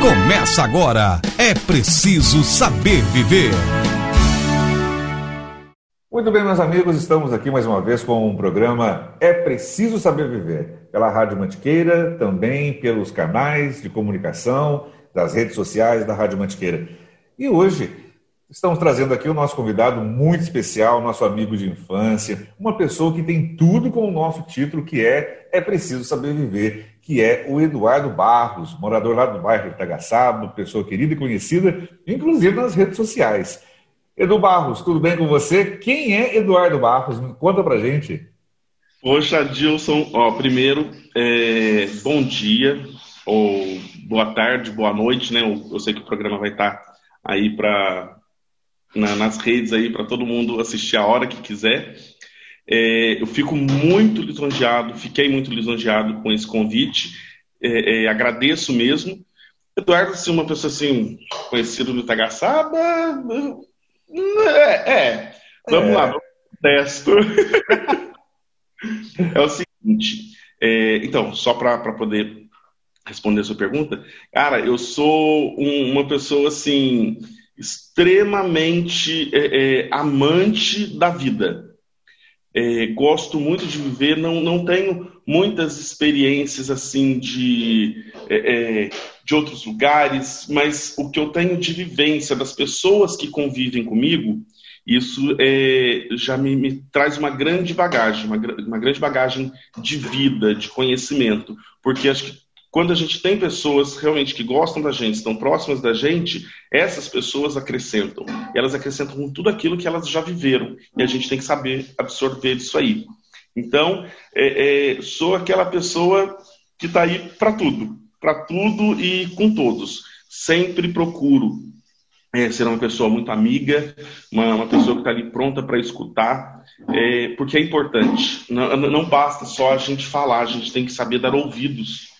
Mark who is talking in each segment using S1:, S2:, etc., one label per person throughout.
S1: Começa agora. É preciso saber viver.
S2: Muito bem, meus amigos, estamos aqui mais uma vez com um programa É Preciso Saber Viver, pela Rádio Mantiqueira, também pelos canais de comunicação das redes sociais da Rádio Mantiqueira. E hoje estamos trazendo aqui o nosso convidado muito especial, nosso amigo de infância, uma pessoa que tem tudo com o nosso título, que é É Preciso Saber Viver que é o Eduardo Barros, morador lá do bairro de Itagaçaba, pessoa querida e conhecida, inclusive nas redes sociais. Edu Barros, tudo bem com você? Quem é Eduardo Barros? Conta pra gente.
S3: Poxa, Dilson, ó, primeiro, é, bom dia, ou boa tarde, boa noite, né? Eu, eu sei que o programa vai estar aí para na, nas redes aí para todo mundo assistir a hora que quiser. É, eu fico muito lisonjeado, fiquei muito lisonjeado com esse convite, é, é, agradeço mesmo. Eduardo, assim, uma pessoa assim, conhecido no Itagaçaba, é, é. vamos lá, vamos testo. é o seguinte, é, então, só para poder responder a sua pergunta, cara, eu sou um, uma pessoa assim extremamente é, é, amante da vida. É, gosto muito de viver, não, não tenho muitas experiências assim de, é, é, de outros lugares, mas o que eu tenho de vivência das pessoas que convivem comigo, isso é, já me, me, traz uma grande bagagem, uma, uma grande bagagem de vida, de conhecimento, porque acho que quando a gente tem pessoas realmente que gostam da gente, estão próximas da gente, essas pessoas acrescentam. Elas acrescentam com tudo aquilo que elas já viveram. E a gente tem que saber absorver isso aí. Então, é, é, sou aquela pessoa que está aí para tudo. Para tudo e com todos. Sempre procuro é, ser uma pessoa muito amiga, uma, uma pessoa que está ali pronta para escutar, é, porque é importante. Não, não basta só a gente falar, a gente tem que saber dar ouvidos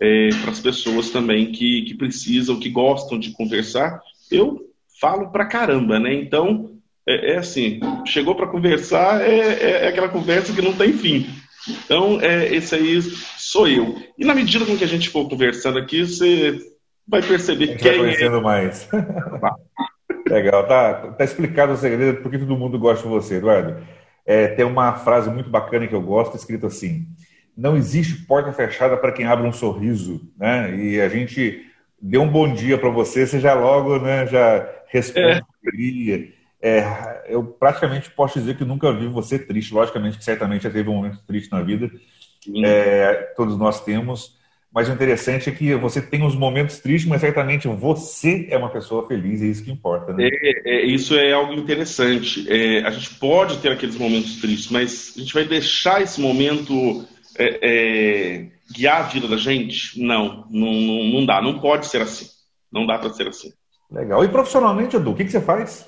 S3: é, para as pessoas também que, que precisam, que gostam de conversar. Eu falo pra caramba, né? Então, é, é assim, chegou para conversar, é, é, é, aquela conversa que não tem fim. Então, é, esse aí sou eu. E na medida com que a gente for conversando aqui, você vai perceber quem
S2: vai conhecendo é. mais. Legal, tá, tá explicado o segredo porque todo mundo gosta de você, Eduardo. É, tem uma frase muito bacana que eu gosto, escrito assim: não existe porta fechada para quem abre um sorriso, né? E a gente deu um bom dia para você, você já logo, né, já responde é. é. eu praticamente posso dizer que nunca vi você triste. Logicamente que certamente já teve um momento triste na vida. É, todos nós temos. Mas o interessante é que você tem os momentos tristes, mas certamente você é uma pessoa feliz, é isso que importa. Né?
S3: É, é, isso é algo interessante. É, a gente pode ter aqueles momentos tristes, mas a gente vai deixar esse momento é, é, guiar a vida da gente? Não, não, não dá, não pode ser assim. Não dá para ser assim.
S2: Legal. E profissionalmente, Edu, o que, que você faz?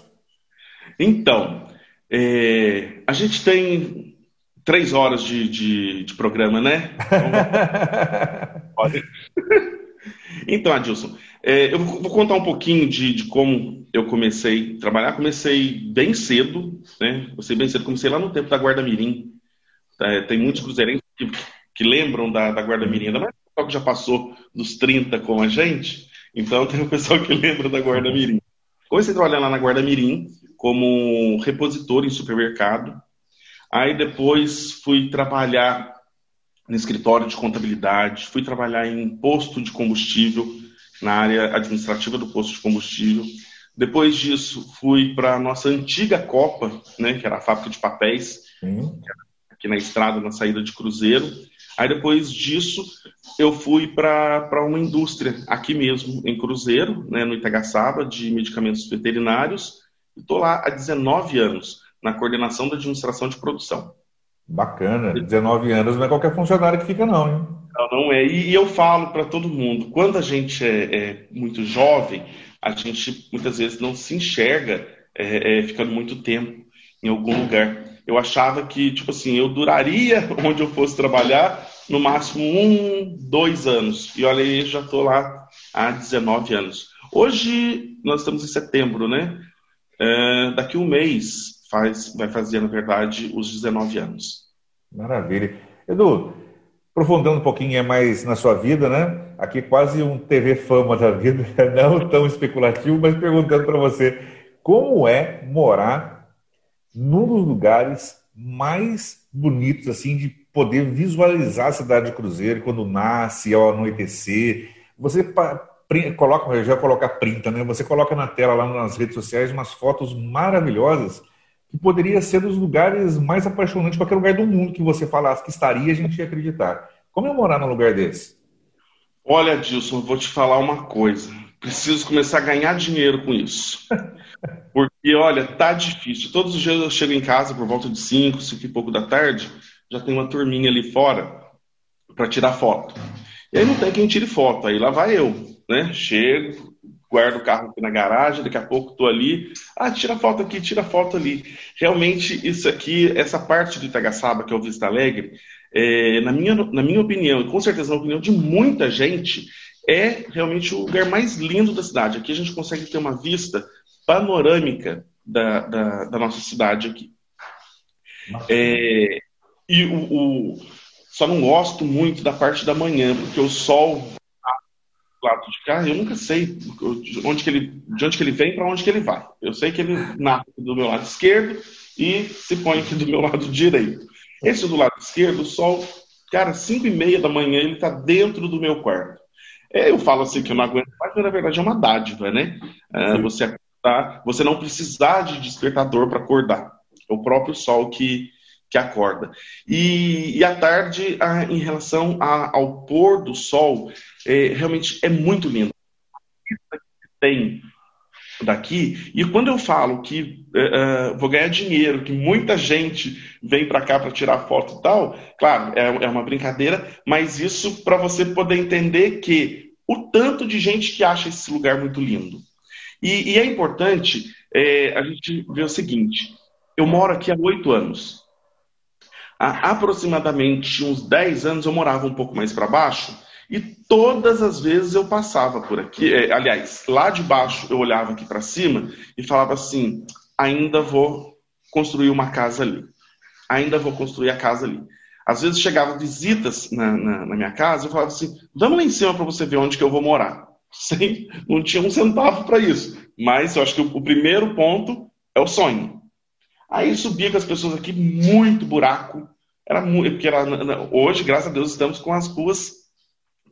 S3: Então, é, a gente tem três horas de, de, de programa, né? então, Adilson, é, eu vou contar um pouquinho de, de, como eu comecei a trabalhar. Comecei bem cedo, né? Comecei bem cedo, comecei lá no tempo da Guarda Mirim. É, tem muitos cruzeirenses que, que lembram da, da Guarda Mirim, ainda mais o pessoal que já passou dos 30 com a gente, então tem o pessoal que lembra da Guarda Mirim. Comecei a trabalhar lá na Guarda Mirim como repositor em supermercado, aí depois fui trabalhar no escritório de contabilidade, fui trabalhar em posto de combustível, na área administrativa do posto de combustível. Depois disso, fui para a nossa antiga Copa, né, que era a fábrica de papéis, Sim aqui na estrada, na saída de Cruzeiro. Aí depois disso, eu fui para uma indústria aqui mesmo, em Cruzeiro, né, no Itagaçaba, de medicamentos veterinários. Estou lá há 19 anos, na coordenação da administração de produção.
S2: Bacana, 19 anos não é qualquer funcionário que fica, não, hein?
S3: Não, não é. E, eu falo para todo mundo: quando a gente é, é, muito jovem, a gente muitas vezes não se enxerga é, é ficando muito tempo em algum lugar eu achava que, tipo assim, eu duraria onde eu fosse trabalhar no máximo um, dois anos. E olha aí, já estou lá há 19 anos. Hoje, nós estamos em setembro, né? É, daqui um mês faz, vai fazer, na verdade, os 19 anos.
S2: Maravilha. Edu, Aprofundando um pouquinho mais na sua vida, né? Aqui quase um TV fama da vida, não tão especulativo, mas perguntando para você como é morar num dos lugares mais bonitos, assim, de poder visualizar a cidade de Cruzeiro quando nasce, ao anoitecer. Você coloca, já coloca printa, né? Você coloca na tela lá nas redes sociais umas fotos maravilhosas que poderia ser dos lugares mais apaixonantes, qualquer lugar do mundo que você falasse que estaria, a gente ia acreditar. Como é morar num lugar desse?
S3: Olha, Dilson, eu vou te falar uma coisa. Preciso começar a ganhar dinheiro com isso. Porque, olha, tá difícil. Todos os dias eu chego em casa por volta de 5, 5 e pouco da tarde, já tem uma turminha ali fora para tirar foto. E aí não tem quem tire foto, aí lá vai eu, né? Chego, guardo o carro aqui na garagem, daqui a pouco estou ali. Ah, tira foto aqui, tira foto ali. Realmente, isso aqui, essa parte do Itagaçaba, que é o Vista Alegre, é, na, minha, na minha opinião, e com certeza na opinião de muita gente, é realmente o lugar mais lindo da cidade. Aqui a gente consegue ter uma vista panorâmica da, da, da nossa cidade aqui. É, e o, o, só não gosto muito da parte da manhã, porque o sol lado de cá, eu nunca sei de onde que ele, de onde que ele vem para onde que ele vai. Eu sei que ele nasce do meu lado esquerdo e se põe aqui do meu lado direito. Esse do lado esquerdo, o sol, cara, 5 e meia da manhã, ele está dentro do meu quarto. É, eu falo assim que eu não aguento mais, mas na verdade é uma dádiva, né? É, você acordar, você não precisar de despertador para acordar. É o próprio sol que, que acorda. E, e à tarde, a, em relação a, ao pôr do sol, é, realmente é muito lindo. Tem daqui, e quando eu falo que uh, vou ganhar dinheiro, que muita gente vem para cá para tirar foto e tal, claro, é, é uma brincadeira, mas isso para você poder entender que o tanto de gente que acha esse lugar muito lindo. E, e é importante é, a gente ver o seguinte: eu moro aqui há oito anos. Há aproximadamente uns 10 anos eu morava um pouco mais para baixo e todas as vezes eu passava por aqui. É, aliás, lá de baixo eu olhava aqui para cima e falava assim: ainda vou construir uma casa ali. Ainda vou construir a casa ali. Às vezes chegavam visitas na, na, na minha casa e eu falava assim: vamos lá em cima para você ver onde que eu vou morar. Sem, não tinha um centavo para isso. Mas eu acho que o, o primeiro ponto é o sonho. Aí subia com as pessoas aqui, muito buraco, era muito, porque era, hoje, graças a Deus, estamos com as ruas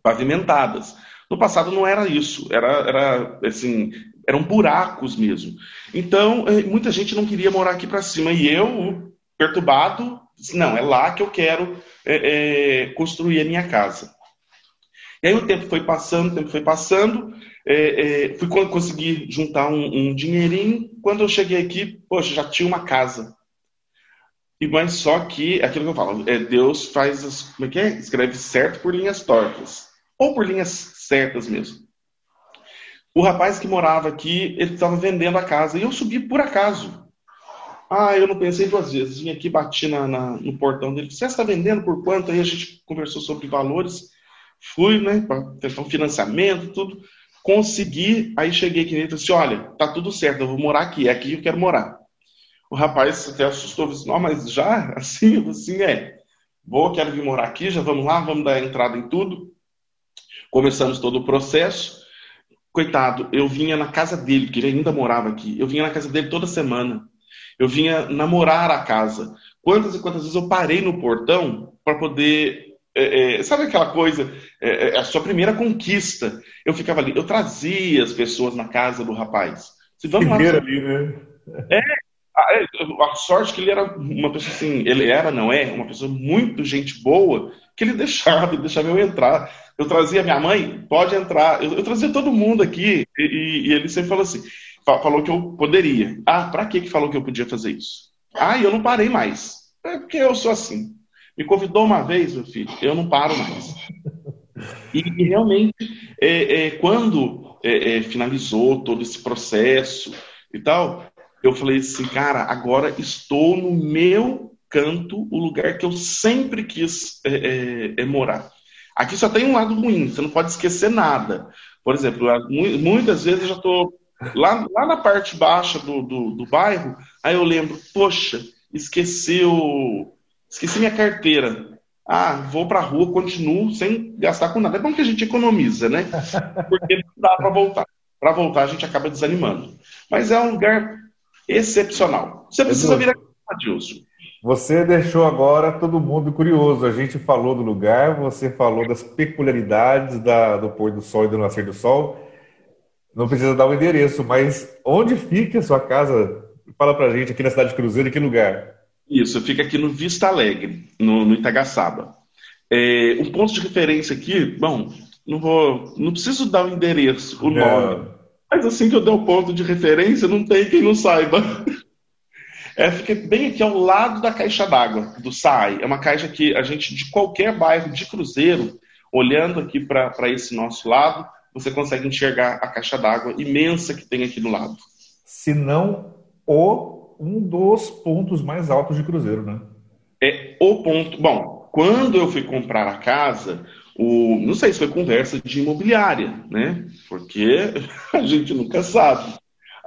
S3: pavimentadas. No passado não era isso, era, era assim, eram buracos mesmo. Então, eh, muita gente não queria morar aqui para cima. E eu, perturbado, disse, não, é lá que eu quero é, é, construir a minha casa. E aí o tempo foi passando, o tempo foi passando, é, fui conseguir juntar um, um dinheirinho. Quando eu cheguei aqui, poxa, já tinha uma casa. E, mas só que, aquilo que eu falo, é, Deus faz as. Como é que é? Escreve certo por linhas tortas. Ou por linhas certas mesmo. O rapaz que morava aqui, ele estava vendendo a casa. E eu subi por acaso. Ah, eu não pensei duas vezes. Vim aqui, bati na, na no portão dele. Você está vendendo por quanto? Aí a gente conversou sobre valores. Fui, né, para um financiamento, tudo. Consegui. Aí cheguei aqui nele e disse: Olha, tá tudo certo, eu vou morar aqui. É aqui que eu quero morar. O rapaz até assustou, disse, não, mas já? Assim? Assim é. Vou, quero vir morar aqui, já vamos lá, vamos dar entrada em tudo. Começamos todo o processo. Coitado, eu vinha na casa dele, que ele ainda morava aqui. Eu vinha na casa dele toda semana. Eu vinha namorar a casa. Quantas e quantas vezes eu parei no portão para poder. É, é, sabe aquela coisa? É, é, a sua primeira conquista. Eu ficava ali, eu trazia as pessoas na casa do rapaz.
S2: Se vamos lá. Ali, né?
S3: É, a, é, a sorte que ele era uma pessoa assim, ele era, não é, uma pessoa muito gente boa, que ele deixava, deixava eu entrar. Eu trazia minha mãe, pode entrar. Eu, eu trazia todo mundo aqui e, e, ele sempre falou assim, falou que eu poderia. Ah, para que que falou que eu podia fazer isso? Ah, eu não parei mais. É porque eu sou assim. Me convidou uma vez, meu filho, eu não paro mais. E, e realmente, é, é, quando é, é finalizou todo esse processo e tal, eu falei assim, cara, agora estou no meu canto, o lugar que eu sempre quis é, é, é morar. Aqui só tem um lado ruim, você não pode esquecer nada. Por exemplo, muitas vezes eu já estou lá, lá na parte baixa do, do, do, bairro, aí eu lembro, poxa, esqueci, o, esqueci minha carteira. Ah, vou para a rua, continuo sem gastar com nada. É bom que a gente economiza, né? Porque não dá para voltar. Para voltar, a gente acaba desanimando. Mas é um lugar excepcional. Você precisa vir aqui, Adilson.
S2: Você deixou agora todo mundo curioso. A gente falou do lugar, você falou das peculiaridades da, do pôr do sol e do nascer do sol. Não precisa dar o endereço, mas onde fica a sua casa? Fala pra gente aqui na cidade de Cruzeiro, em que lugar?
S3: Isso, fica aqui no Vista Alegre, no, no Itagaçaba. É, um ponto de referência aqui, bom, não vou, não preciso dar o endereço, o nome. Mas assim que eu der o ponto de referência, não tem quem não saiba. É, fica bem aqui ao lado da caixa d'água do SAI. É uma caixa que a gente, de qualquer bairro de Cruzeiro, olhando aqui para esse nosso lado, você consegue enxergar a caixa d'água imensa que tem aqui do lado.
S2: Se não o um dos pontos mais altos de Cruzeiro, né?
S3: É o ponto. Bom, quando eu fui comprar a casa, o, não sei se foi conversa de imobiliária, né? Porque a gente nunca sabe.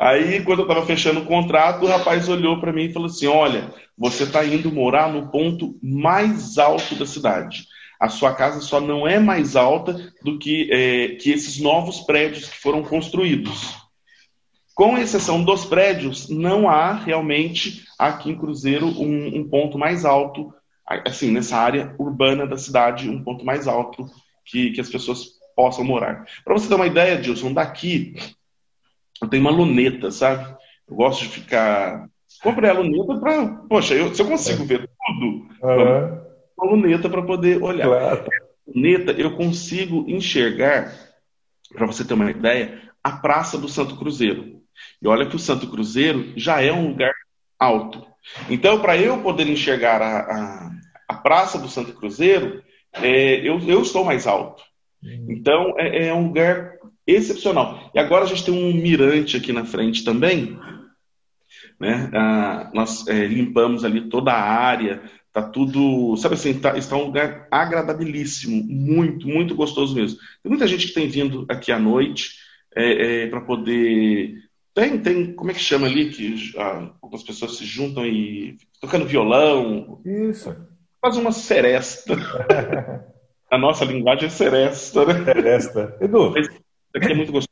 S3: Aí, quando eu estava fechando o contrato, o rapaz olhou para mim e falou assim: Olha, você está indo morar no ponto mais alto da cidade a sua casa só não é mais alta do que, é, que esses novos prédios que foram construídos. Com exceção dos prédios, não há realmente aqui em Cruzeiro um, um ponto mais alto, assim, nessa área urbana da cidade, um ponto mais alto que, que as pessoas possam morar. Para você ter uma ideia, Dilson, daqui eu tenho uma luneta, sabe? Eu gosto de ficar. Comprei a luneta para. Poxa, eu, se eu consigo ver tudo, uhum uma luneta para poder olhar. Claro. Luneta, eu consigo enxergar, para você ter uma ideia, a Praça do Santo Cruzeiro. E olha que o Santo Cruzeiro já é um lugar alto. Então, para eu poder enxergar a, a, a, Praça do Santo Cruzeiro, é, eu, eu estou mais alto. Uhum. Então, é, é um lugar excepcional. E agora a gente tem um mirante aqui na frente também. Né? Ah, nós é, limpamos ali toda a área, Tá tudo, sabe assim, tá, está um lugar agradabilíssimo, muito, muito gostoso mesmo. Tem muita gente que tem vindo aqui à noite é, é, para poder. Tem, tem, como é que chama ali? Que ah, algumas pessoas se juntam e tocando violão.
S2: Isso.
S3: Faz uma seresta. A nossa linguagem é seresta, né?
S2: Seresta. Edu.
S3: Isso aqui é muito gostoso.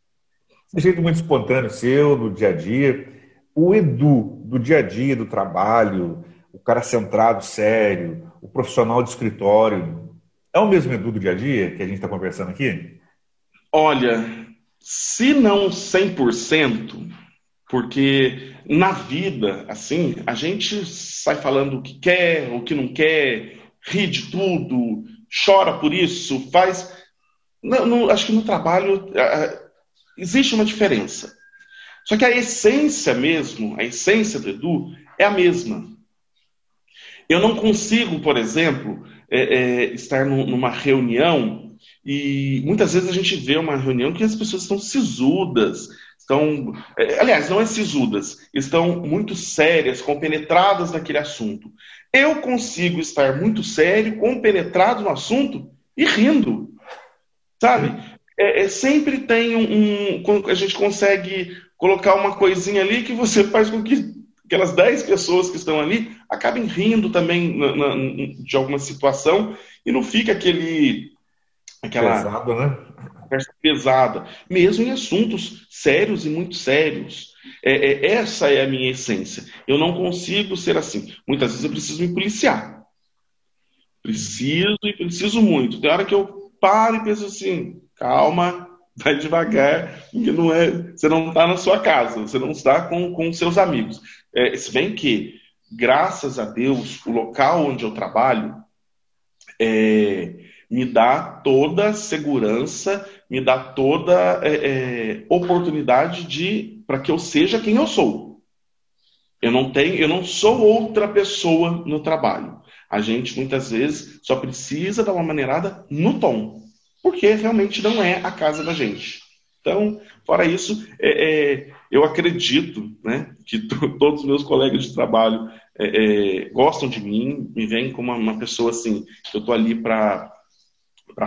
S2: Esse jeito muito espontâneo seu, do dia a dia. O Edu, do dia a dia, do trabalho, o cara centrado, sério, o profissional de escritório. É o mesmo Edu do dia a dia que a gente está conversando aqui?
S3: Olha, se não 100%, porque na vida, assim, a gente sai falando o que quer, o que não quer, ri de tudo, chora por isso, faz. Não, acho que no trabalho existe uma diferença. Só que a essência mesmo, a essência do Edu é a mesma. Eu não consigo, por exemplo, é, é, estar numa reunião e muitas vezes a gente vê uma reunião que as pessoas estão sisudas, estão, é, aliás, não é sisudas, estão muito sérias, compenetradas naquele assunto. Eu consigo estar muito sério, compenetrado no assunto e rindo, sabe? É, é, sempre tem um, um, a gente consegue colocar uma coisinha ali que você faz com que aquelas 10 pessoas que estão ali acabem rindo também na, na, de alguma situação e não fica aquele aquela
S2: Pesado, né?
S3: conversa pesada, mesmo em assuntos sérios e muito sérios. É, é, essa é a minha essência. Eu não consigo ser assim. Muitas vezes eu preciso me policiar. Preciso e preciso muito. Tem hora que eu paro e penso assim, calma, vai devagar, não é, você não está na sua casa, você não está com, com seus amigos. É, se bem que, graças a Deus, o local onde eu trabalho é, me dá toda a segurança, me dá toda é, é oportunidade de para que eu seja quem eu sou. Eu não tenho, eu não sou outra pessoa no trabalho. A gente muitas vezes só precisa dar uma maneirada no tom porque realmente não é a casa da gente. Então, fora isso, é, é, eu acredito né, que todos os meus colegas de trabalho é, é, gostam de mim, me veem como uma, uma pessoa assim, que eu estou ali para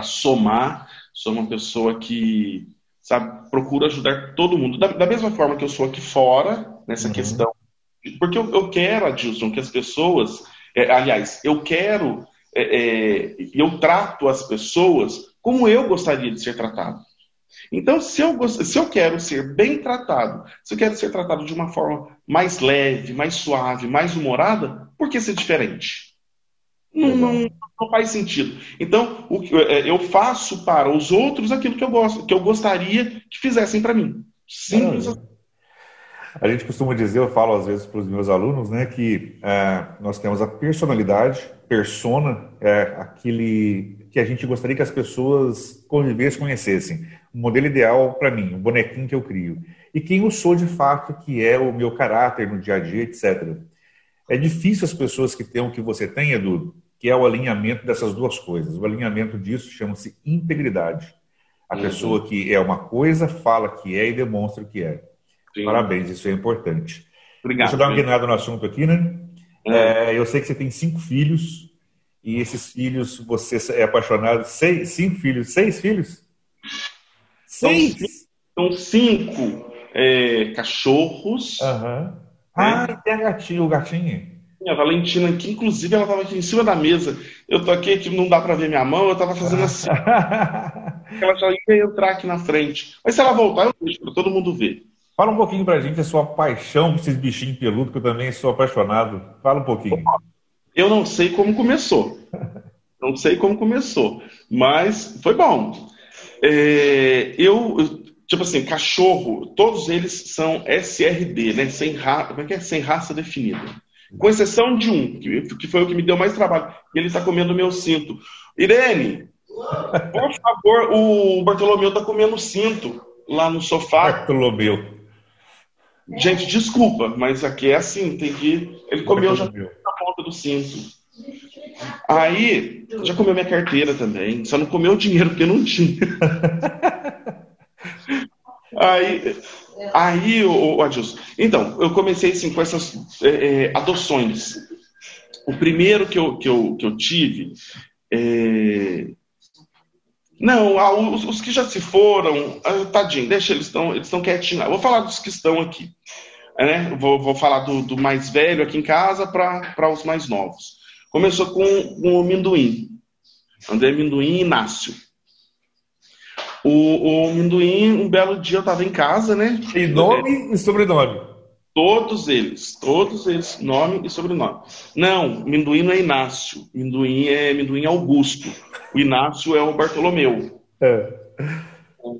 S3: somar, sou uma pessoa que sabe, procura ajudar todo mundo. Da, da mesma forma que eu sou aqui fora, nessa uhum. questão. Porque eu, eu, quero, Adilson, que as pessoas. É, aliás, eu quero é, é, eu trato as pessoas como eu gostaria de ser tratado. Então, se eu, se eu quero ser bem tratado, se eu quero ser tratado de uma forma mais leve, mais suave, mais humorada, por que ser diferente? Não, não, não faz sentido. Então, o, é, eu faço para os outros aquilo que eu gosto, que eu gostaria que fizessem para mim. Simples assim.
S2: A gente costuma dizer, eu falo às vezes para os meus alunos, né, que é, nós temos a personalidade, persona, é aquele que a gente gostaria que as pessoas convivessem, conhecessem. O modelo ideal para mim, o bonequinho que eu crio. E quem eu sou de fato, que é o meu caráter no dia a dia, etc. É difícil as pessoas que têm o que você tem, Edu, que é o alinhamento dessas duas coisas. O alinhamento disso chama-se integridade. A uhum. pessoa que é uma coisa, fala que é e demonstra o que é. Sim. Parabéns, isso é importante.
S3: Obrigado.
S2: Deixa eu dar uma guinada no assunto aqui, né? É. É, eu sei que você tem cinco filhos e esses filhos, você é apaixonado. Seis, cinco filhos, seis filhos?
S3: Seis? São cinco é, cachorros.
S2: Uhum. Ah, e tem a gatinha, o gatinho.
S3: A Valentina aqui, inclusive, ela estava aqui em cima da mesa. Eu tô aqui, que não dá para ver minha mão, eu estava fazendo assim. ela já ia entrar aqui na frente. Mas se ela voltar, eu deixo para todo mundo ver.
S2: Fala um pouquinho pra gente a sua paixão por esses bichinhos peludos, que eu também sou apaixonado. Fala um pouquinho.
S3: Eu não sei como começou. Não sei como começou. Mas foi bom. É, eu, tipo assim, cachorro, todos eles são SRD, né? Sem, ra, como é que é? Sem raça definida. Com exceção de um, que, que foi o que me deu mais trabalho. Ele está comendo o meu cinto. Irene, por favor, o Bartolomeu está comendo o cinto lá no sofá.
S2: Bartolomeu.
S3: Gente, desculpa, mas aqui é assim, tem que. Ele comeu já na ponta do cinto. Aí, já comeu minha carteira também. Só não comeu o dinheiro porque não tinha. aí, aí o, o Adilson. Então, eu comecei assim com essas é, é, adoções. O primeiro que eu, que eu, que eu tive. É, não, ah, os, os, que já se foram, ah, tadinho, deixa eles estão eles estão quietinhos. Eu vou falar dos que estão aqui. Né? Vou, vou falar do, do, mais velho aqui em casa para os mais novos. Começou com, o Minduim. André Minduim e Inácio. O, o um belo dia eu estava em casa, né?
S2: E nome e sobrenome?
S3: Todos eles, todos eles, nome e sobrenome. Não, Minduim não é Inácio. Minduim é Minduim Augusto. O Inácio é o Bartolomeu. É.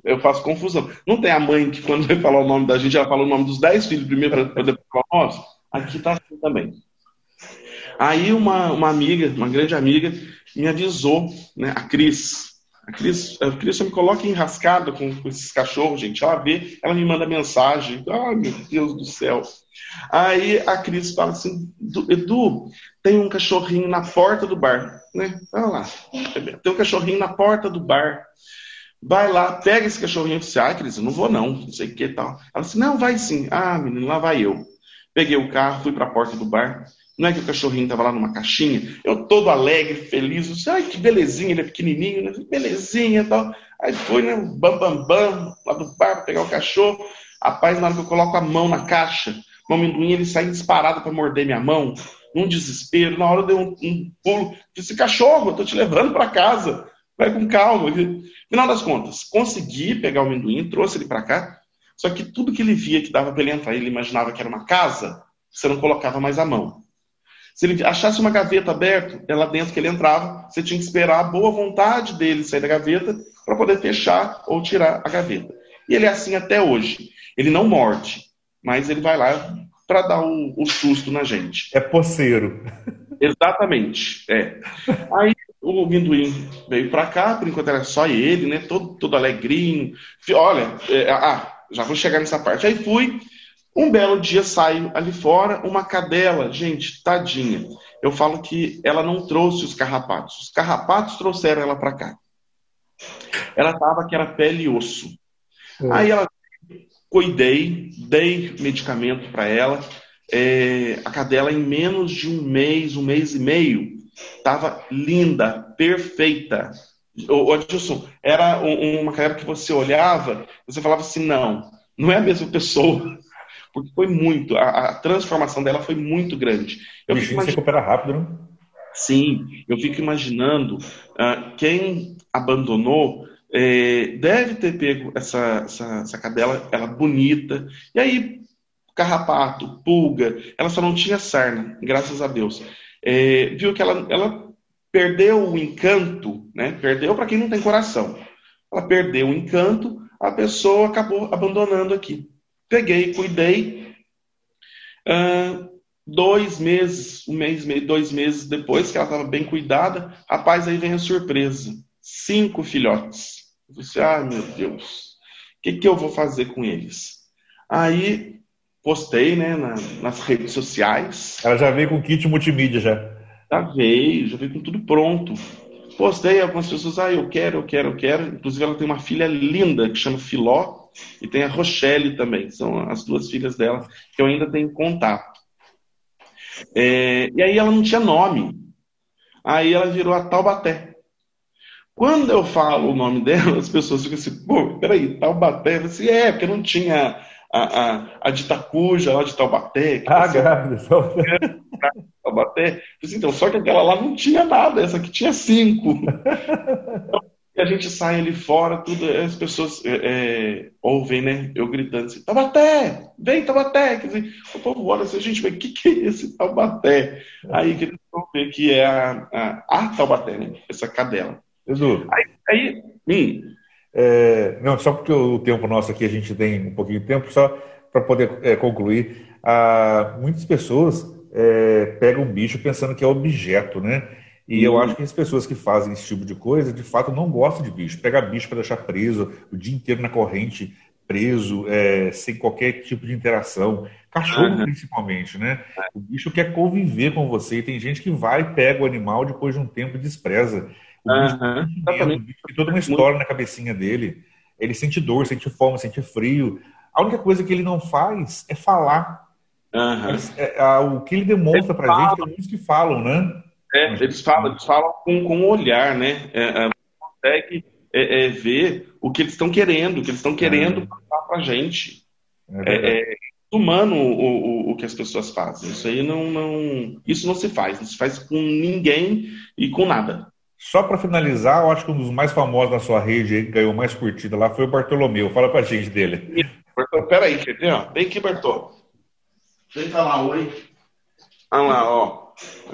S3: Eu faço confusão. Não tem a mãe que, quando vai falar o nome da gente, ela fala o nome dos dez filhos primeiro para depois falar o nosso? Aqui tá assim também. Aí uma, uma amiga, uma grande amiga, me avisou, né, a Cris. A Cris, a Cris me coloca enrascada com, com esses cachorros, gente. Ela vê, ela me manda mensagem. Ai, meu Deus do céu. Aí a Cris fala assim: Edu, tem um cachorrinho na porta do bar, né? Olha lá, tem um cachorrinho na porta do bar. Vai lá, pega esse cachorrinho e disse, ah, Cris, eu não vou não, não sei o que tal. Ela disse, não, vai sim. Ah, menino, lá vai eu. Peguei o carro, fui para a porta do bar. Não é que o cachorrinho estava lá numa caixinha, eu todo alegre, feliz, disse, ai, que belezinha, ele é pequenininho, né? belezinha e tal. Aí foi, né, bam, bam, bam, lá do bar, pegar o cachorro. Rapaz, na hora que eu coloco a mão na caixa, o amendoim ele sai disparado para morder minha mão, num desespero. Na hora eu dei um, um pulo, disse: cachorro, eu tô te levando para casa, vai com calma. Final das contas, consegui pegar o amendoim, trouxe ele para cá. Só que tudo que ele via que dava para ele entrar, ele imaginava que era uma casa, você não colocava mais a mão. Se ele achasse uma gaveta aberta, é lá dentro que ele entrava, você tinha que esperar a boa vontade dele sair da gaveta para poder fechar ou tirar a gaveta. E ele é assim até hoje. Ele não morde mas ele vai lá para dar o, o, susto na gente.
S2: É poceiro.
S3: Exatamente. É. Aí o Minduim veio para cá, por enquanto era só ele, né? Todo, todo alegrinho. Olha, é, ah, já vou chegar nessa parte. Aí fui. Um belo dia saio ali fora, uma cadela, gente, tadinha. Eu falo que ela não trouxe os carrapatos. Os carrapatos trouxeram ela para cá. Ela tava que era pele e osso. É. Aí ela cuidei, dei medicamento para ela. É, a cadela, em menos de um mês, um mês e meio, estava linda, perfeita. O Adilson, era uma cadela que você olhava, você falava assim: não, não é a mesma pessoa. Porque foi muito, a, a transformação dela foi muito grande.
S2: Eu o bichinho se recupera rápido, não?
S3: Sim, eu fico imaginando uh, quem abandonou é, deve ter pego essa, essa, essa cadela, ela bonita, e aí carrapato, pulga, ela só não tinha sarna, graças a Deus. É, viu que ela, ela perdeu o encanto, né? Perdeu para quem não tem coração. Ela perdeu o encanto, a pessoa acabou abandonando aqui. Peguei, cuidei. Uh, dois meses, um mês, dois meses depois que ela estava bem cuidada, rapaz, aí vem a surpresa. Cinco filhotes. Eu disse, ah, meu Deus, o que, que eu vou fazer com eles? Aí postei né, na, nas redes sociais.
S2: Ela já veio com kit multimídia já.
S3: Já veio, já veio com tudo pronto. Postei, algumas pessoas, ah, eu quero, eu quero, eu quero. Inclusive, ela tem uma filha linda que chama Filó, e tem a Rochelle também, são as duas filhas dela, que eu ainda tenho contato. É, e aí ela não tinha nome. Aí ela virou a Taubaté. Quando eu falo o nome dela, as pessoas ficam assim, pô, peraí, Taubaté? Eu assim, é, porque não tinha a, a, a de Itacuja, lá de Taubaté.
S2: Ah, grávida.
S3: Taubaté. Então, só que aquela lá não tinha nada, essa aqui tinha cinco. E a gente sai ali fora, tudo, as pessoas é, é, ouvem, né? Eu gritando assim, Taubaté! Vem, Taubaté! Quer dizer, o povo olha assim, a gente vê, o que, que é esse Taubaté? Aí que eles vão ver que é a, a, a Taubaté, né? Essa cadela.
S2: Edu.
S3: Aí, aí hum,
S2: é, não, só porque o tempo nosso aqui, a gente tem um pouquinho de tempo, só para poder é, concluir. Ah, muitas pessoas é, pegam um bicho pensando que é objeto, né? E eu uhum. acho que as pessoas que fazem esse tipo de coisa, de fato, não gostam de bicho. Pegar bicho para deixar preso o dia inteiro na corrente, preso, é, sem qualquer tipo de interação. Cachorro, uhum. principalmente, né? O bicho quer conviver com você. E tem gente que vai, pega o animal, depois de um tempo despreza. O uhum. bicho tem, medo, bicho tem toda uma história na cabecinha dele. Ele sente dor, sente fome, sente frio. A única coisa que ele não faz é falar. Uhum. Mas, é, a, o que ele demonstra ele pra fala. gente, tem muitos que falam, né?
S3: É, eles falam, eles falam com, com o olhar, né? É, é, consegue é, é, ver o que eles estão querendo, o que eles estão querendo é. passar pra gente. É, humano o, o, o, que as pessoas fazem. Isso aí não, não. Isso não se faz. Não se faz com ninguém e com nada.
S2: Só para finalizar, eu acho que um dos mais famosos na sua rede aí, que ganhou mais curtida lá, foi o Bartolomeu. Fala pra gente dele.
S3: Peraí, quer ver? Ó? Vem aqui, Bartô. Vem falar oi. Olha lá, ó.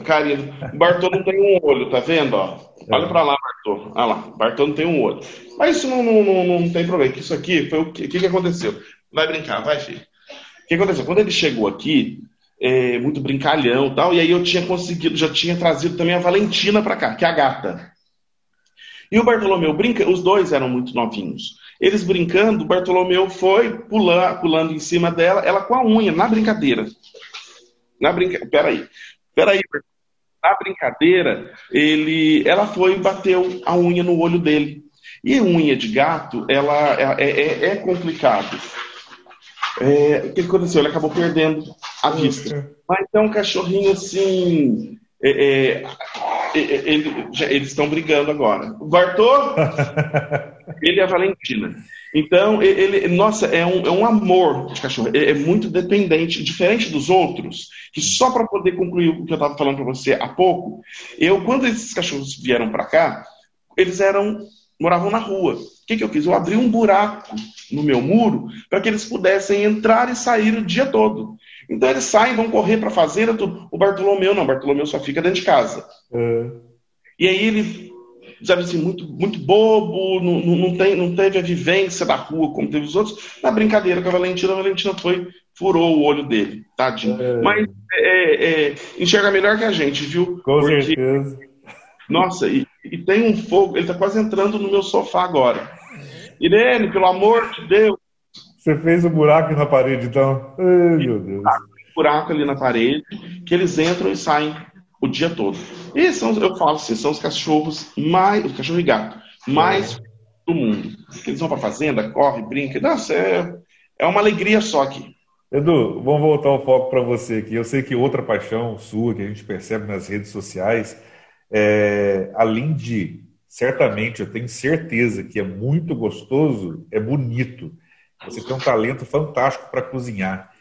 S3: Carinho. O Bartô não tem um olho, tá vendo? Ó? Olha pra lá, Bartô. Olha lá, Bartô não tem um olho. Mas isso não, não, não, não tem problema. Isso aqui foi o que, que, que aconteceu? Vai brincar, vai, filho. O que aconteceu? Quando ele chegou aqui, é, muito brincalhão e tal. E aí eu tinha conseguido, já tinha trazido também a Valentina para cá, que é a gata. E o Bartolomeu brinca, os dois eram muito novinhos. Eles brincando, o Bartolomeu foi pular, pulando em cima dela, ela com a unha, na brincadeira. Na brincadeira. Peraí. Peraí, na brincadeira, ele, ela foi e bateu a unha no olho dele. E unha de gato, ela é, é, é complicado. É, o que aconteceu? Ele acabou perdendo a vista. Mas é um cachorrinho assim. É, é, é, é ele, eles estão brigando agora. Bartô, ele é a Valentina. Então, ele, nossa, é um, é um amor de cachorro. É, é muito dependente, diferente dos outros, que só para poder concluir o que eu estava falando para você há pouco, eu, quando esses cachorros vieram para cá, eles eram moravam na rua. O que, que eu fiz? Eu abri um buraco no meu muro para que eles pudessem entrar e sair o dia todo. Então eles saem, vão correr para a fazenda. Tudo. O Bartolomeu não, o Bartolomeu só fica dentro de casa. É. E aí ele, sabe assim, muito, muito bobo, não, não, tem, não teve a vivência da rua como teve os outros. Na brincadeira com a Valentina, a Valentina foi, furou o olho dele, tadinho. É. Mas é, é, enxerga melhor que a gente, viu?
S2: Com Porque, certeza.
S3: Nossa, e, e tem um fogo, ele está quase entrando no meu sofá agora. Irene, pelo amor de Deus.
S2: Você fez um buraco na parede, então? Ai, meu Deus. Um
S3: buraco ali na parede, que eles entram e saem o dia todo. E são, eu falo assim, são os cachorros mais, os cachorro e gato, mais do mundo. Eles vão para fazenda, corre, brinca. Nossa, é, é uma alegria só aqui.
S2: Edu, vamos voltar o foco para você aqui. Eu sei que outra paixão sua que a gente percebe nas redes sociais, é, além de certamente, eu tenho certeza que é muito gostoso, é bonito. Você tem um talento fantástico para cozinhar.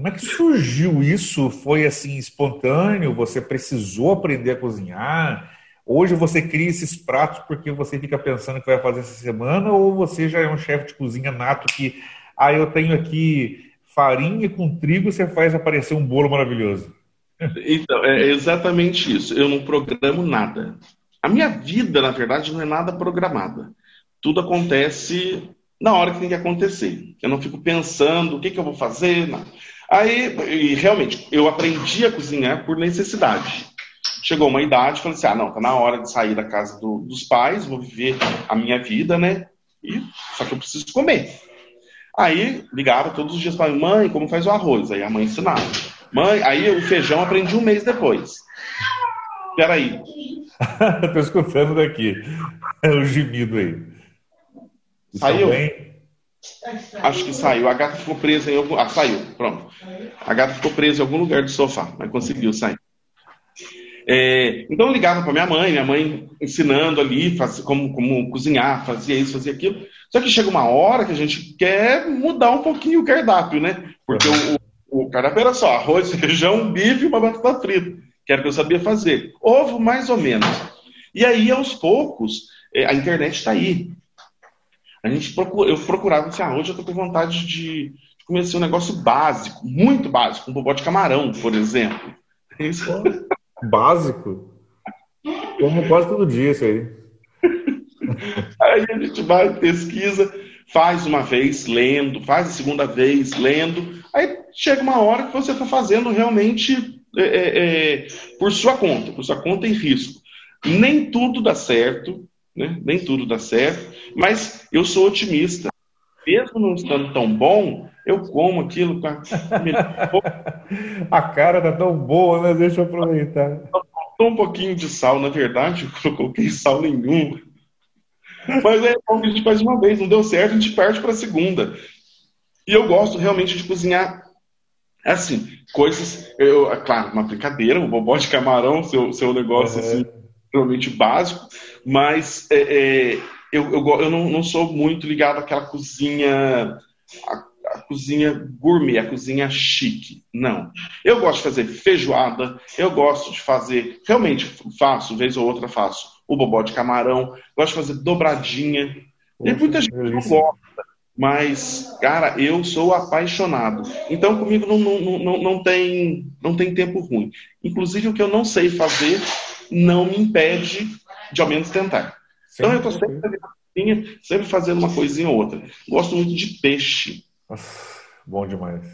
S2: Como é que surgiu isso? Foi assim espontâneo? Você precisou aprender a cozinhar? Hoje você cria esses pratos porque você fica pensando que vai fazer essa semana ou você já é um chefe de cozinha nato que, ah, eu tenho aqui farinha com trigo, você faz aparecer um bolo maravilhoso?
S3: Então, é exatamente isso. Eu não programo nada. A minha vida, na verdade, não é nada programada. Tudo acontece na hora que tem que acontecer. Eu não fico pensando o que, que eu vou fazer. Não. Aí, e realmente, eu aprendi a cozinhar por necessidade. Chegou uma idade, falei assim: ah, não, tá na hora de sair da casa do, dos pais, vou viver a minha vida, né? E, só que eu preciso comer. Aí ligava todos os dias para mãe, como faz o arroz? Aí a mãe ensinava. Mãe, aí o feijão aprendi um mês depois. Peraí.
S2: Tô escutando daqui. É o gemido aí.
S3: Saiu? Acho que saiu. A gata ficou presa em algum. Ah, saiu. Pronto. A gata ficou presa em algum lugar do sofá, mas conseguiu sair. É, então eu ligava para minha mãe, minha mãe ensinando ali faz, como, como cozinhar, fazia isso, fazia aquilo. Só que chega uma hora que a gente quer mudar um pouquinho o cardápio, né? Porque o, o, cardápio era só arroz, feijão, bife e uma batata frita, que era o que eu sabia fazer. Ovo, mais ou menos. E aí, aos poucos, é, a internet está aí. A gente procura, eu procurava assim, ah, hoje eu tô com vontade de começar um negócio básico, muito básico, um bobó de camarão, por exemplo.
S2: Isso. Básico? Como quase todo dia isso aí.
S3: aí a gente vai, pesquisa, faz uma vez lendo, faz a segunda vez lendo, aí chega uma hora que você está fazendo realmente é, é, é, por sua conta, por sua conta em risco. Nem tudo dá certo, né? nem tudo dá certo, mas eu sou otimista. Mesmo não estando tão bom, eu como aquilo com a...
S2: a cara tá tão boa, né? Deixa eu aproveitar.
S3: Faltou um pouquinho de sal, na verdade, eu não coloquei sal nenhum. Mas é bom que a gente faz uma vez, não deu certo, a gente parte para a segunda. E eu gosto realmente de cozinhar assim, coisas, eu, é claro, uma brincadeira, o bobó de camarão, seu, seu negócio uhum. assim, realmente básico, mas é, é, eu, eu, eu não, não, sou muito ligado àquela cozinha, a, a, cozinha gourmet, a cozinha chique. Não. Eu gosto de fazer feijoada, eu gosto de fazer, realmente faço, vez ou outra faço, o bobó de camarão, gosto de fazer dobradinha. E muita gente não gosta. Mas, cara, eu sou apaixonado. Então, comigo não, não, não, não, tem, não tem tempo ruim. Inclusive, o que eu não sei fazer não me impede de ao menos tentar. Então, eu estou sempre fazendo, sempre fazendo uma coisinha ou outra. Gosto muito de peixe.
S2: Nossa, bom demais.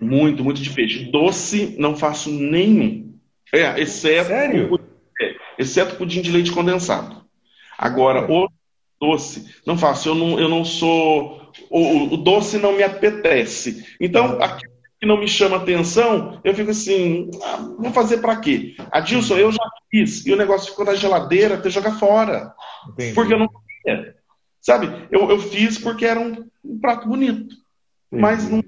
S3: Muito, muito de peixe. Doce, não faço nenhum. É, exceto.
S2: Sério?
S3: É, exceto pudim de leite condensado. Agora, o doce, não faço. Eu não, eu não sou. O, o doce não me apetece. Então, aquilo que não me chama atenção, eu fico assim, ah, vou fazer para quê? Adilson, eu já fiz, e o negócio ficou na geladeira, até jogar fora. Entendi. Porque eu não queria. Sabe, eu, eu fiz porque era um, um prato bonito, Entendi. mas não,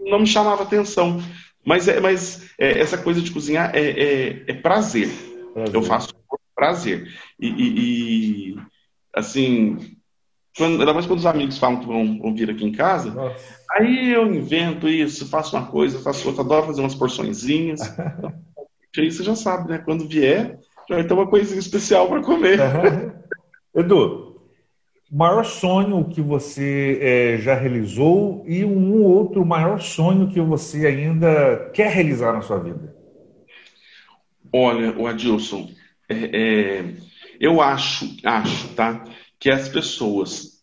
S3: não me chamava atenção. Mas, é, mas é, essa coisa de cozinhar é, é, é prazer. prazer. Eu faço por prazer. E, e, e assim, quando, ainda mais quando os amigos falam que vão, vão vir aqui em casa, Nossa. aí eu invento isso, faço uma coisa, faço outra, adoro fazer umas porçõezinhas. aí você já sabe, né? Quando vier, já vai ter uma coisinha especial para comer.
S2: Uhum. Edu, maior sonho que você é, já realizou e um outro maior sonho que você ainda quer realizar na sua vida?
S3: Olha, o Adilson, é, é, eu acho, acho, tá? Que as pessoas,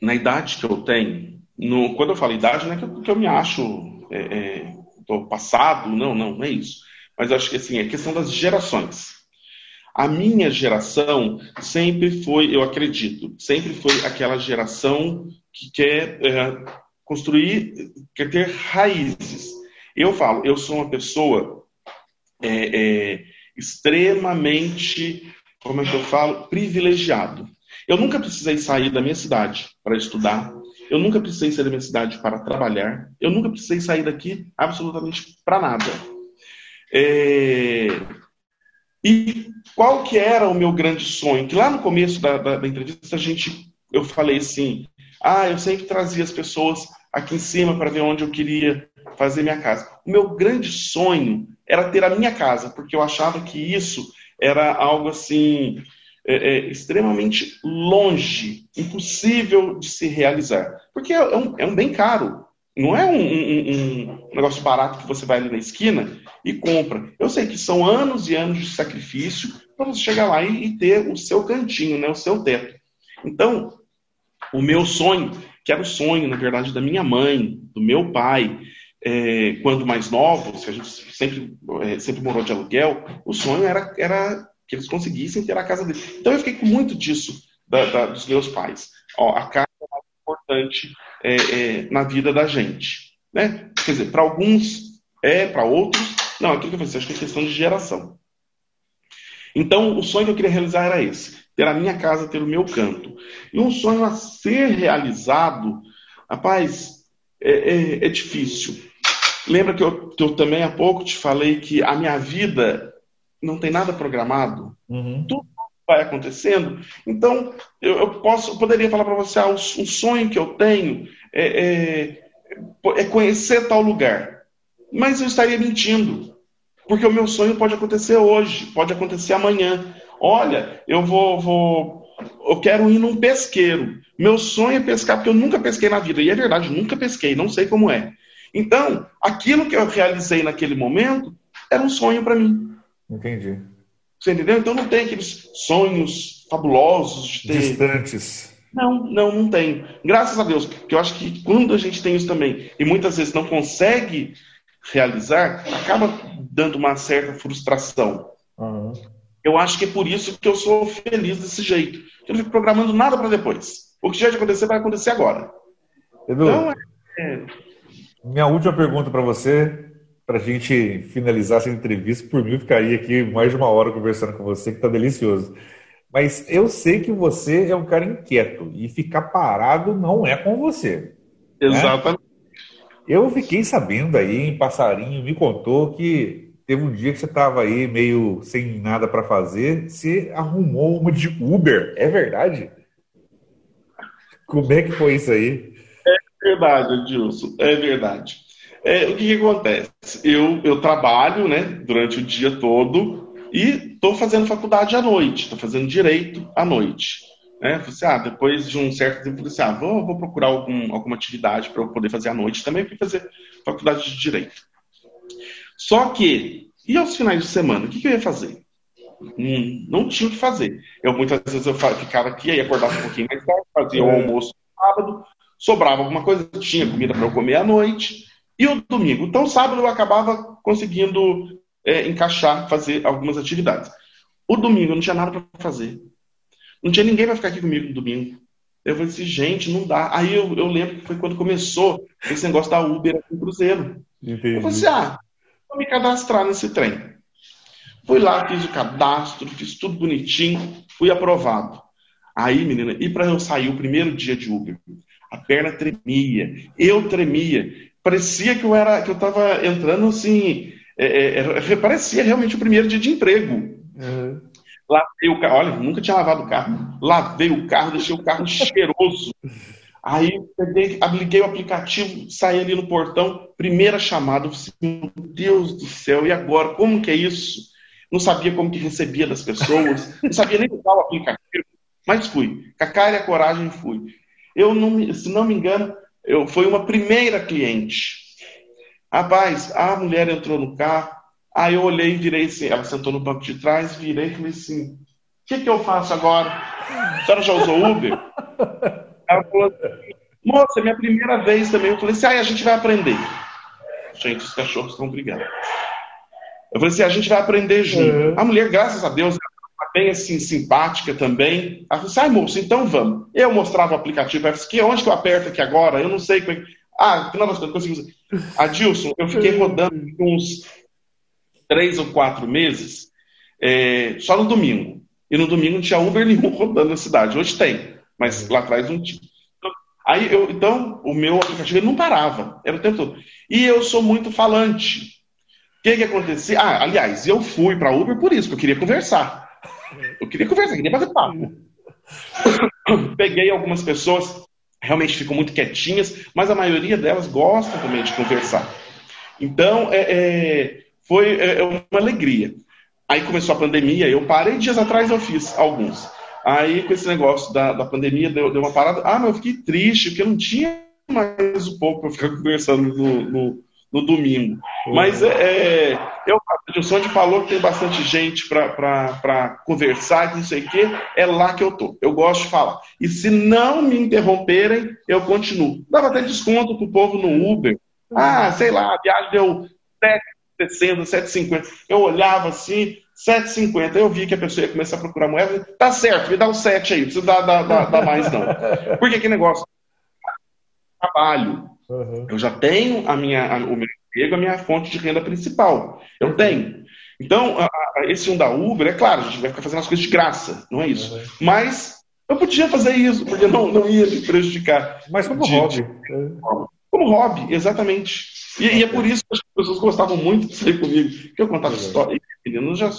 S3: na idade que eu tenho, no, quando eu falo idade, não é que eu, que eu me acho é, é, passado, não, não, não é isso. Mas acho que assim, é questão das gerações. A minha geração sempre foi, eu acredito, sempre foi aquela geração que quer é, construir, quer ter raízes. Eu falo, eu sou uma pessoa é, é, extremamente como é que eu falo, privilegiado. Eu nunca precisei sair da minha cidade para estudar. Eu nunca precisei sair da minha cidade para trabalhar. Eu nunca precisei sair daqui absolutamente para nada. É... E qual que era o meu grande sonho? Que lá no começo da, da, da entrevista a gente, eu falei assim, ah, eu sempre trazia as pessoas aqui em cima para ver onde eu queria fazer minha casa. O meu grande sonho era ter a minha casa, porque eu achava que isso era algo assim é, é, extremamente longe, impossível de se realizar. Porque é um, é um bem caro. Não é um, um, um, negócio barato que você vai ali na esquina e compra. Eu sei que são anos e anos de sacrifício para você chegar lá e, e, ter o seu cantinho, né, o seu teto. Então, o meu sonho, que era o sonho, na verdade, da minha mãe, do meu pai, é, quando mais novos, que a gente sempre, é, sempre morou de aluguel, o sonho era, era que eles conseguissem ter a casa deles. Então eu fiquei com muito disso da, da, dos meus pais. Ó, a casa é mais importante é, é, na vida da gente. Né? Quer dizer, para alguns é, para outros, não, aquilo que eu falei, acho que é questão de geração. Então, o sonho que eu queria realizar era esse: ter a minha casa, ter o meu canto. E um sonho a ser realizado, rapaz, é, é, é difícil. Lembra que eu, que eu, também há pouco te falei que a minha vida não tem nada programado? Uhum. Tudo vai acontecendo. Então, eu, eu posso, eu poderia falar para você, ah, um, um, sonho que eu tenho é, é, é conhecer tal lugar. Mas eu estaria mentindo. Porque o meu sonho pode acontecer hoje, pode acontecer amanhã. Olha, eu vou, vou eu quero ir num pesqueiro. Meu sonho é pescar, porque eu nunca pesquei na vida. E é verdade, nunca pesquei, não sei como é. Então, aquilo que eu realizei naquele momento era um sonho para mim.
S2: Entendi.
S3: Você entendeu? Então não tem aqueles sonhos fabulosos de ter...
S2: Distantes.
S3: Não, não, não tem. Graças a Deus, porque eu acho que quando a gente tem isso também, e muitas vezes não consegue realizar, acaba dando uma certa frustração. Uhum. Eu acho que é por isso que eu sou feliz desse jeito. Eu não fico programando nada para depois. O que já de acontecer vai acontecer agora.
S2: Edu, então, é... minha última pergunta para você, para a gente finalizar essa entrevista. Por mim, ficaria aqui mais de uma hora conversando com você, que está delicioso. Mas eu sei que você é um cara inquieto e ficar parado não é com você.
S3: Né? Exatamente. Né?
S2: Eu fiquei sabendo aí, em passarinho, me contou que teve um dia que você estava aí meio sem nada para fazer, você arrumou uma de Uber, é verdade? Como é que foi isso aí?
S3: É verdade, Edilson, é verdade. É, o que, que, acontece? Eu, eu trabalho né, durante o dia todo e estou fazendo faculdade à noite, estou fazendo direito à noite. Né? Assim, ah, depois de um certo tempo, falei assim, ah, vou, vou procurar algum, alguma atividade para eu poder fazer à noite também, para fazer faculdade de Direito. Só que, e aos finais de semana, o que, que eu ia fazer? Hum, não tinha o que fazer. Eu muitas vezes eu ficava aqui, aí acordava um pouquinho mais tarde, fazia o é. almoço no sábado, sobrava alguma coisa, tinha comida para eu comer à noite, e o domingo. Então, sábado eu acabava conseguindo é, encaixar, fazer algumas atividades. O domingo eu não tinha nada para fazer. Não tinha ninguém para ficar aqui comigo no domingo. Eu falei assim, gente, não dá. Aí eu, eu lembro que foi quando começou esse negócio da Uber aqui no Cruzeiro. Entendi. Eu falei assim, ah, vou me cadastrar nesse trem. Fui lá, fiz o cadastro, fiz tudo bonitinho, fui aprovado. Aí, menina, e para eu sair o primeiro dia de Uber? A perna tremia, eu tremia. Parecia que eu era, que eu estava entrando assim, é, é, é, parecia realmente o primeiro dia de emprego. Uhum. Lavei o carro, olha, nunca tinha lavado o carro. Lavei o carro, deixei o carro cheiroso. Aí peguei, liguei o aplicativo, saí ali no portão, primeira chamada, eu disse, meu Deus do céu, e agora? Como que é isso? Não sabia como que recebia das pessoas, não sabia nem usar o aplicativo, mas fui. Com a cara e a coragem fui. Eu não, se não me engano, eu foi uma primeira cliente. Rapaz, a mulher entrou no carro, Aí eu olhei e virei assim, ela sentou no banco de trás, virei e falei assim, o que, que eu faço agora? A senhora já usou Uber? Ela falou assim, moça, é minha primeira vez também. Eu falei assim, ah, a gente vai aprender. Gente, os cachorros estão brigando. Eu falei assim, a gente vai aprender junto. Uhum. A mulher, graças a Deus, ela bem assim, simpática também. Ela falou assim, ai, moço, então vamos. Eu mostrava o aplicativo, ela disse, onde que eu aperto aqui agora? Eu não sei como é que... Ah, final das contas. Adilson, eu fiquei rodando uns três ou quatro meses, é, só no domingo. E no domingo não tinha Uber nenhum rodando na cidade. Hoje tem, mas lá atrás não tinha. Aí eu, então, o meu aplicativo não parava, era o tempo todo. E eu sou muito falante. O que, que acontecia? Ah, aliás, eu fui para Uber por isso, porque eu queria conversar. Eu queria conversar, queria fazer papo. Peguei algumas pessoas, realmente ficam muito quietinhas, mas a maioria delas gosta também de conversar. Então, é, é, foi é, é, uma alegria. Aí começou a pandemia, eu parei, dias atrás eu fiz alguns. Aí, com esse negócio da, da pandemia, deu, deu uma parada. Ah, mas eu fiquei triste, porque eu não tinha mais um pouco para ficar conversando no, no, no domingo. Mas é, é eu, o Sandy falou que tem bastante gente para conversar, não sei o quê, é lá que eu tô. Eu gosto de falar. E se não me interromperem, eu continuo. Dava até desconto pro povo no Uber. Ah, sei lá, a viagem deu 7,60, 7,50. Eu olhava assim, 7,50. Eu vi que a pessoa ia começar a procurar moeda. Tá certo, me dá um 7 aí, não precisa dar, dar, dar, dar mais não. Porque que negócio? Trabalho. Uhum. Eu já tenho a minha, a, o meu emprego, a minha fonte de renda principal. Eu tenho. Então, a, a, esse um da Uber, é claro, a gente vai ficar fazendo as coisas de graça, não é isso. Uhum. Mas eu podia fazer isso, porque não, não ia me prejudicar.
S2: Mas como de, hobby.
S3: Como hobby, exatamente. E, e, é por isso que as pessoas gostavam muito de sair comigo, que eu contava uhum. história. Eu já,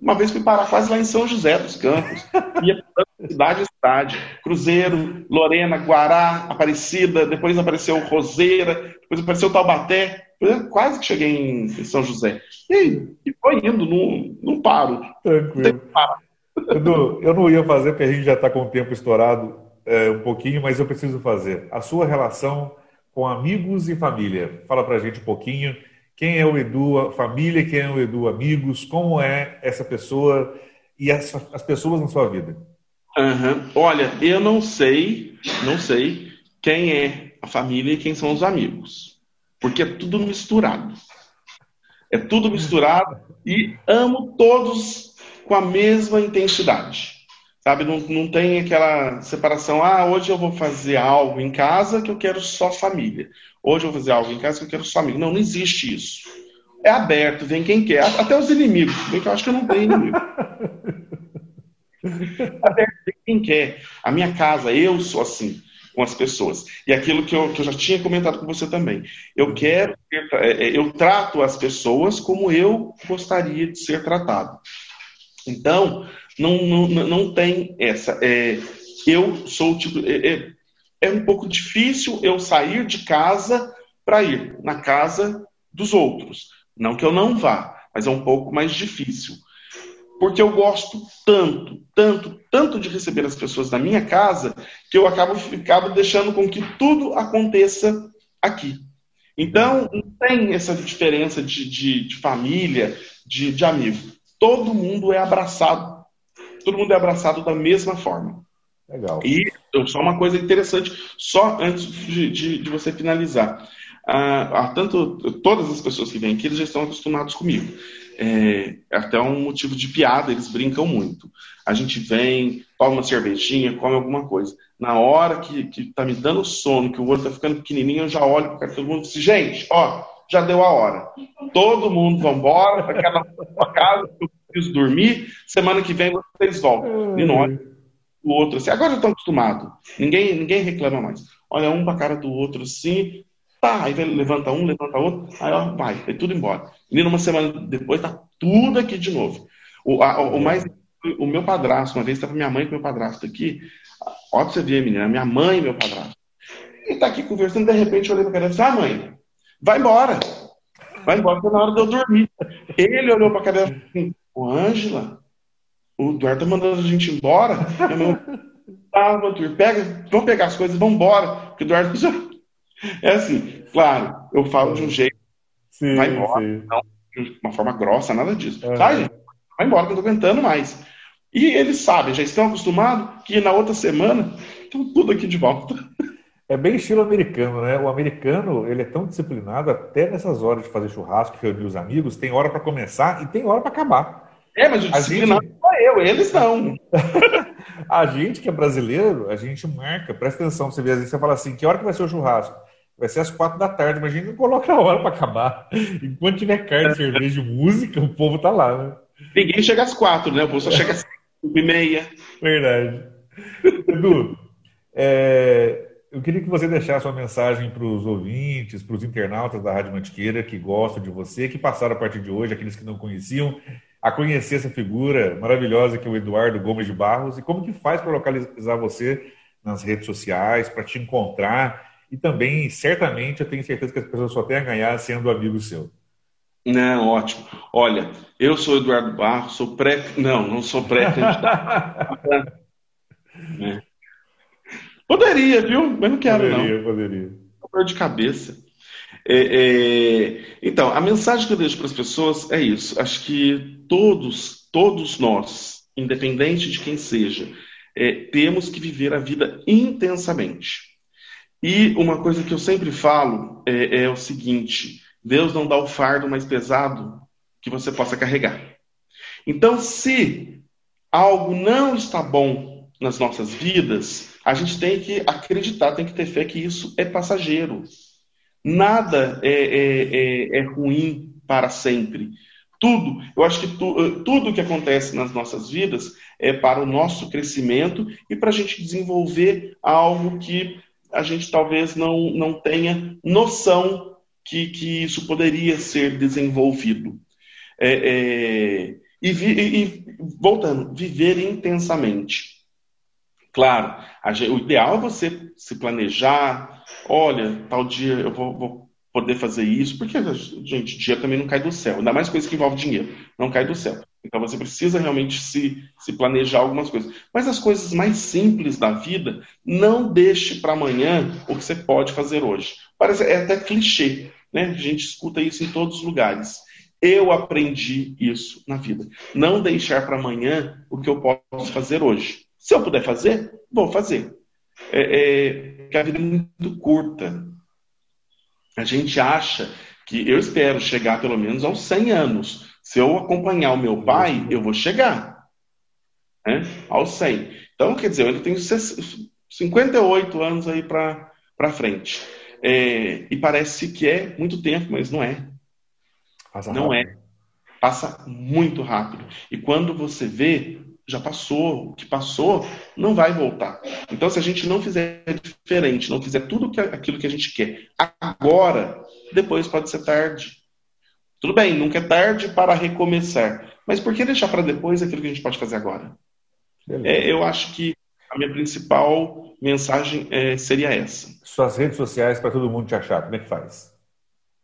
S3: uma vez fui parar quase lá em São José dos Campos. Ia cidade a cidade. Cruzeiro, Lorena, Guará, Aparecida, depois apareceu Roseira, depois apareceu Taubaté. Quase que cheguei em São José. E, e foi indo, não, não paro.
S2: Tranquilo. Edu, eu não ia fazer porque a gente já está com o tempo estourado é, um pouquinho, mas eu preciso fazer. A sua relação com amigos e família. Fala pra gente um pouquinho. Quem é o Edu, família, quem é o Edu, amigos, como é essa pessoa e as, as pessoas na sua vida?
S3: Uhum. Olha, eu não sei, não sei quem é a família e quem são os amigos, porque é tudo misturado. É tudo misturado e amo todos com a mesma intensidade. Sabe, não, não tem aquela separação, ah, hoje eu vou fazer algo em casa que eu quero só família. Hoje eu vou fazer algo em casa que eu quero só amigo. Não, não existe isso. É aberto, vem quem quer. Até os inimigos. Bem que eu acho que eu não tenho inimigo. vem quem quer. A minha casa, eu sou assim com as pessoas. E aquilo que eu, que eu já tinha comentado com você também. Eu quero, é, é, eu trato as pessoas como eu gostaria de ser tratado. Então, não, não, não tem essa. É, eu sou tipo. É, é, é um pouco difícil eu sair de casa para ir na casa dos outros. Não que eu não vá, mas é um pouco mais difícil. Porque eu gosto tanto, tanto, tanto de receber as pessoas na minha casa que eu acabo, acabo deixando com que tudo aconteça aqui. Então, não tem essa diferença de, de, de família, de, de amigo. Todo mundo é abraçado todo mundo é abraçado da mesma forma.
S2: Legal.
S3: E só uma coisa interessante, só antes de, de, de você finalizar. Ah, tanto todas as pessoas que vêm aqui, eles já estão acostumados comigo. É, até um motivo de piada, eles brincam muito. A gente vem, toma uma cervejinha, come alguma coisa. Na hora que, que tá me dando sono, que o olho tá ficando pequenininho, eu já olho para todo mundo e digo, gente, ó, já deu a hora. Todo mundo vambora para cada casa, eu preciso dormir, semana que vem vocês voltam. E não olha o outro assim. Agora já estão acostumados. Ninguém, ninguém reclama mais. Olha um para a cara do outro assim, tá, aí levanta um, levanta outro, aí ó, vai, vai tudo embora. E numa semana depois tá tudo aqui de novo. O, a, o mais o meu padrasto, uma vez estava minha mãe com meu padrasto aqui, ó pra você ver, menina, minha mãe e meu padrasto. Ele tá aqui conversando, de repente eu olhei pra cara e disse, ah, mãe, vai embora. Vai embora, porque na hora de eu dormir. Ele olhou pra cara e assim, Ô, Ângela, o Eduardo tá mandando a gente embora. ah, Arthur, pega, vamos pegar as coisas e vamos embora. Porque o Eduardo. É assim, claro, eu falo de um jeito, sim, vai embora, sim. não de uma forma grossa, nada disso. Uhum. Sai, gente, vai embora eu tô aguentando mais. E eles sabem, já estão acostumados que na outra semana estão tudo aqui de volta.
S2: É bem estilo americano, né? O americano, ele é tão disciplinado até nessas horas de fazer churrasco, reunir os amigos, tem hora para começar e tem hora para acabar.
S3: É, mas o disciplinado gente... sou eu, eles não.
S2: a gente que é brasileiro, a gente marca, presta atenção, você vê, às vezes você fala assim, que hora que vai ser o churrasco? Vai ser às quatro da tarde, mas a gente não coloca a hora para acabar. Enquanto tiver carne, cerveja e música, o povo tá lá, né?
S3: Ninguém chega às quatro, né? O povo só chega às cinco e meia.
S2: Verdade. Edu, é, eu queria que você deixasse uma mensagem para os ouvintes, para os internautas da Rádio Mantiqueira que gostam de você, que passaram a partir de hoje, aqueles que não conheciam, a conhecer essa figura maravilhosa que é o Eduardo Gomes de Barros e como que faz para localizar você nas redes sociais, para te encontrar e também, certamente, eu tenho certeza que as pessoas só têm a ganhar sendo amigo seu.
S3: Não, ótimo. Olha, eu sou Eduardo Barros, sou pré. Não, não sou pré-candidato. é. Poderia, viu? Mas não quero,
S2: poderia,
S3: não.
S2: Poderia,
S3: Dor de cabeça. É, é... Então, a mensagem que eu deixo para as pessoas é isso. Acho que todos, todos nós, independente de quem seja, é, temos que viver a vida intensamente. E uma coisa que eu sempre falo é, é o seguinte: Deus não dá o fardo mais pesado que você possa carregar. Então, se algo não está bom nas nossas vidas, a gente tem que acreditar, tem que ter fé que isso é passageiro. Nada é, é, é, é ruim para sempre. Tudo, eu acho que tu, tudo que acontece nas nossas vidas é para o nosso crescimento e para a gente desenvolver algo que a gente talvez não, não tenha noção que, que isso poderia ser desenvolvido. É, é, e, vi, e, voltando, viver intensamente. Claro, o ideal é você se planejar. Olha, tal dia eu vou, vou, poder fazer isso, porque, gente, dia também não cai do céu. Ainda mais coisa que envolve dinheiro, não cai do céu. Então você precisa realmente se, se planejar algumas coisas. Mas as coisas mais simples da vida, não deixe para amanhã o que você pode fazer hoje. Parece é até clichê, né? A gente escuta isso em todos os lugares. Eu aprendi isso na vida. Não deixar para amanhã o que eu posso fazer hoje. Se eu puder fazer, vou fazer. É, é, a vida é muito curta. A gente acha que eu espero chegar pelo menos aos 100 anos. Se eu acompanhar o meu pai, eu vou chegar né, aos 100. Então, quer dizer, eu ainda tenho 58 anos aí para frente. É, e parece que é muito tempo, mas não é. Passa não é. Passa muito rápido. E quando você vê, já passou. O que passou não vai voltar. Então, se a gente não fizer diferente, não fizer tudo que, aquilo que a gente quer agora, depois pode ser tarde. Tudo bem, nunca é tarde para recomeçar. Mas por que deixar para depois aquilo que a gente pode fazer agora? É, eu acho que a minha principal mensagem é, seria essa.
S2: Suas redes sociais para todo mundo te achar, como é que faz?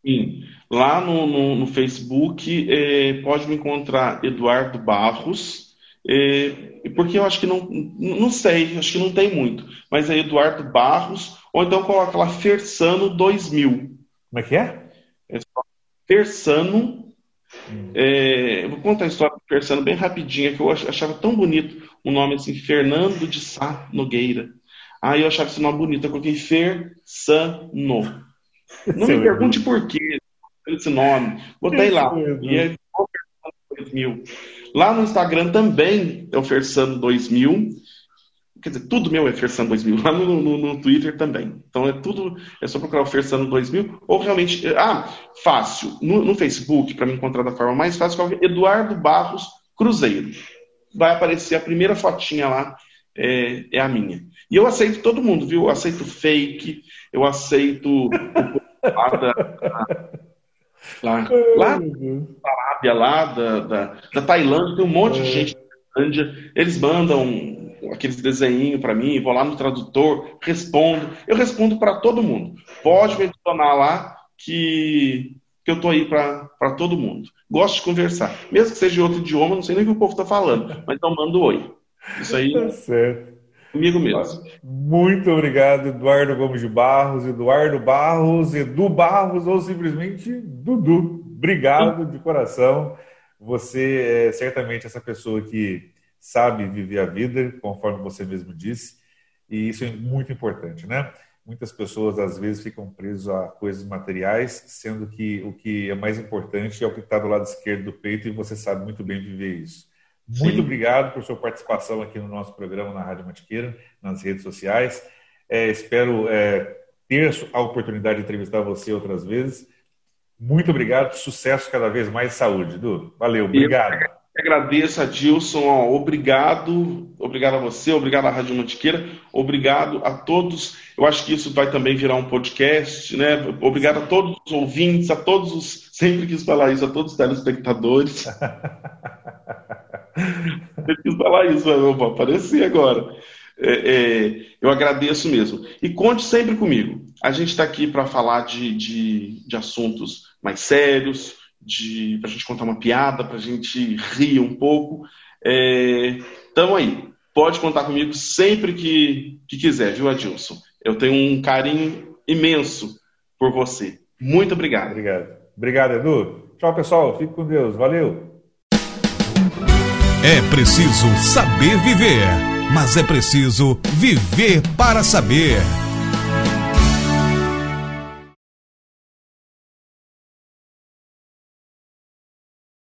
S3: Sim, lá no, no, no Facebook é, pode me encontrar Eduardo Barros, é, porque eu acho que não, não sei, acho que não tem muito, mas é Eduardo Barros, ou então coloca lá Fersano 2000.
S2: Como é que é?
S3: É só Persano. É, eu vou contar a história do Persano bem rapidinha, que eu achava tão bonito o um nome assim, Fernando de Sá Nogueira. Aí eu achava esse nome bonito, eu coloquei Fersano. Não me pergunte por quê esse nome. Botei lá. E é 2000. Lá no Instagram também é o Fersano 2000. Quer dizer, tudo meu é Fersano 2000, lá no, no, no, Twitter também. Então é tudo, é só procurar o Fersano 2000, ou realmente, ah, fácil, no, no Facebook, para me encontrar da forma mais fácil, é Eduardo Barros Cruzeiro. Vai aparecer a primeira fotinha lá, é, é a minha. E eu aceito todo mundo, viu? Eu aceito fake, eu aceito lá da, lá, lá da Arábia, lá da, da, da Tailândia, tem um monte de é. gente da Tailândia, eles mandam aqueles desenhinhos para mim, vou lá no tradutor, respondo. Eu respondo para todo mundo. Pode me adicionar lá que, que eu tô aí para todo mundo. Gosto de conversar. Mesmo que seja outro idioma, não sei nem o que o povo está falando, mas eu mando oi. Isso aí.
S2: Tá certo.
S3: Comigo mesmo.
S2: Muito obrigado, Eduardo Gomes de Barros, Eduardo Barros, Edu Barros ou simplesmente Dudu. Obrigado de coração. Você é certamente essa pessoa que sabe viver a vida, conforme você mesmo disse, e isso é muito importante, né? Muitas pessoas às vezes ficam presas a coisas materiais, sendo que o que é mais importante é o que está do lado esquerdo do peito e você sabe muito bem viver isso. Muito Sim. obrigado por sua participação aqui no nosso programa na Rádio Matiqueira, nas redes sociais. É, espero é, ter a oportunidade de entrevistar você outras vezes. Muito obrigado, sucesso cada vez mais saúde, Du. Valeu, obrigado.
S3: Agradeço a Dilson, ó, obrigado, obrigado a você, obrigado à Rádio Mantiqueira, obrigado a todos. Eu acho que isso vai também virar um podcast, né? Obrigado a todos os ouvintes, a todos os. Sempre quis falar isso, a todos os telespectadores. Sempre quis falar isso, vou aparecer agora. é, é, eu agradeço mesmo. E conte sempre comigo. A gente está aqui para falar de, de, de, assuntos mais sérios, para a gente contar uma piada, para a gente rir um pouco. Estamos é, aí. Pode contar comigo sempre que, que quiser, viu, Adilson? Eu tenho um carinho imenso por você. Muito obrigado.
S2: Obrigado. Obrigado, Edu. Tchau, pessoal. Fique com Deus. Valeu.
S1: É preciso saber viver, mas é preciso viver para saber.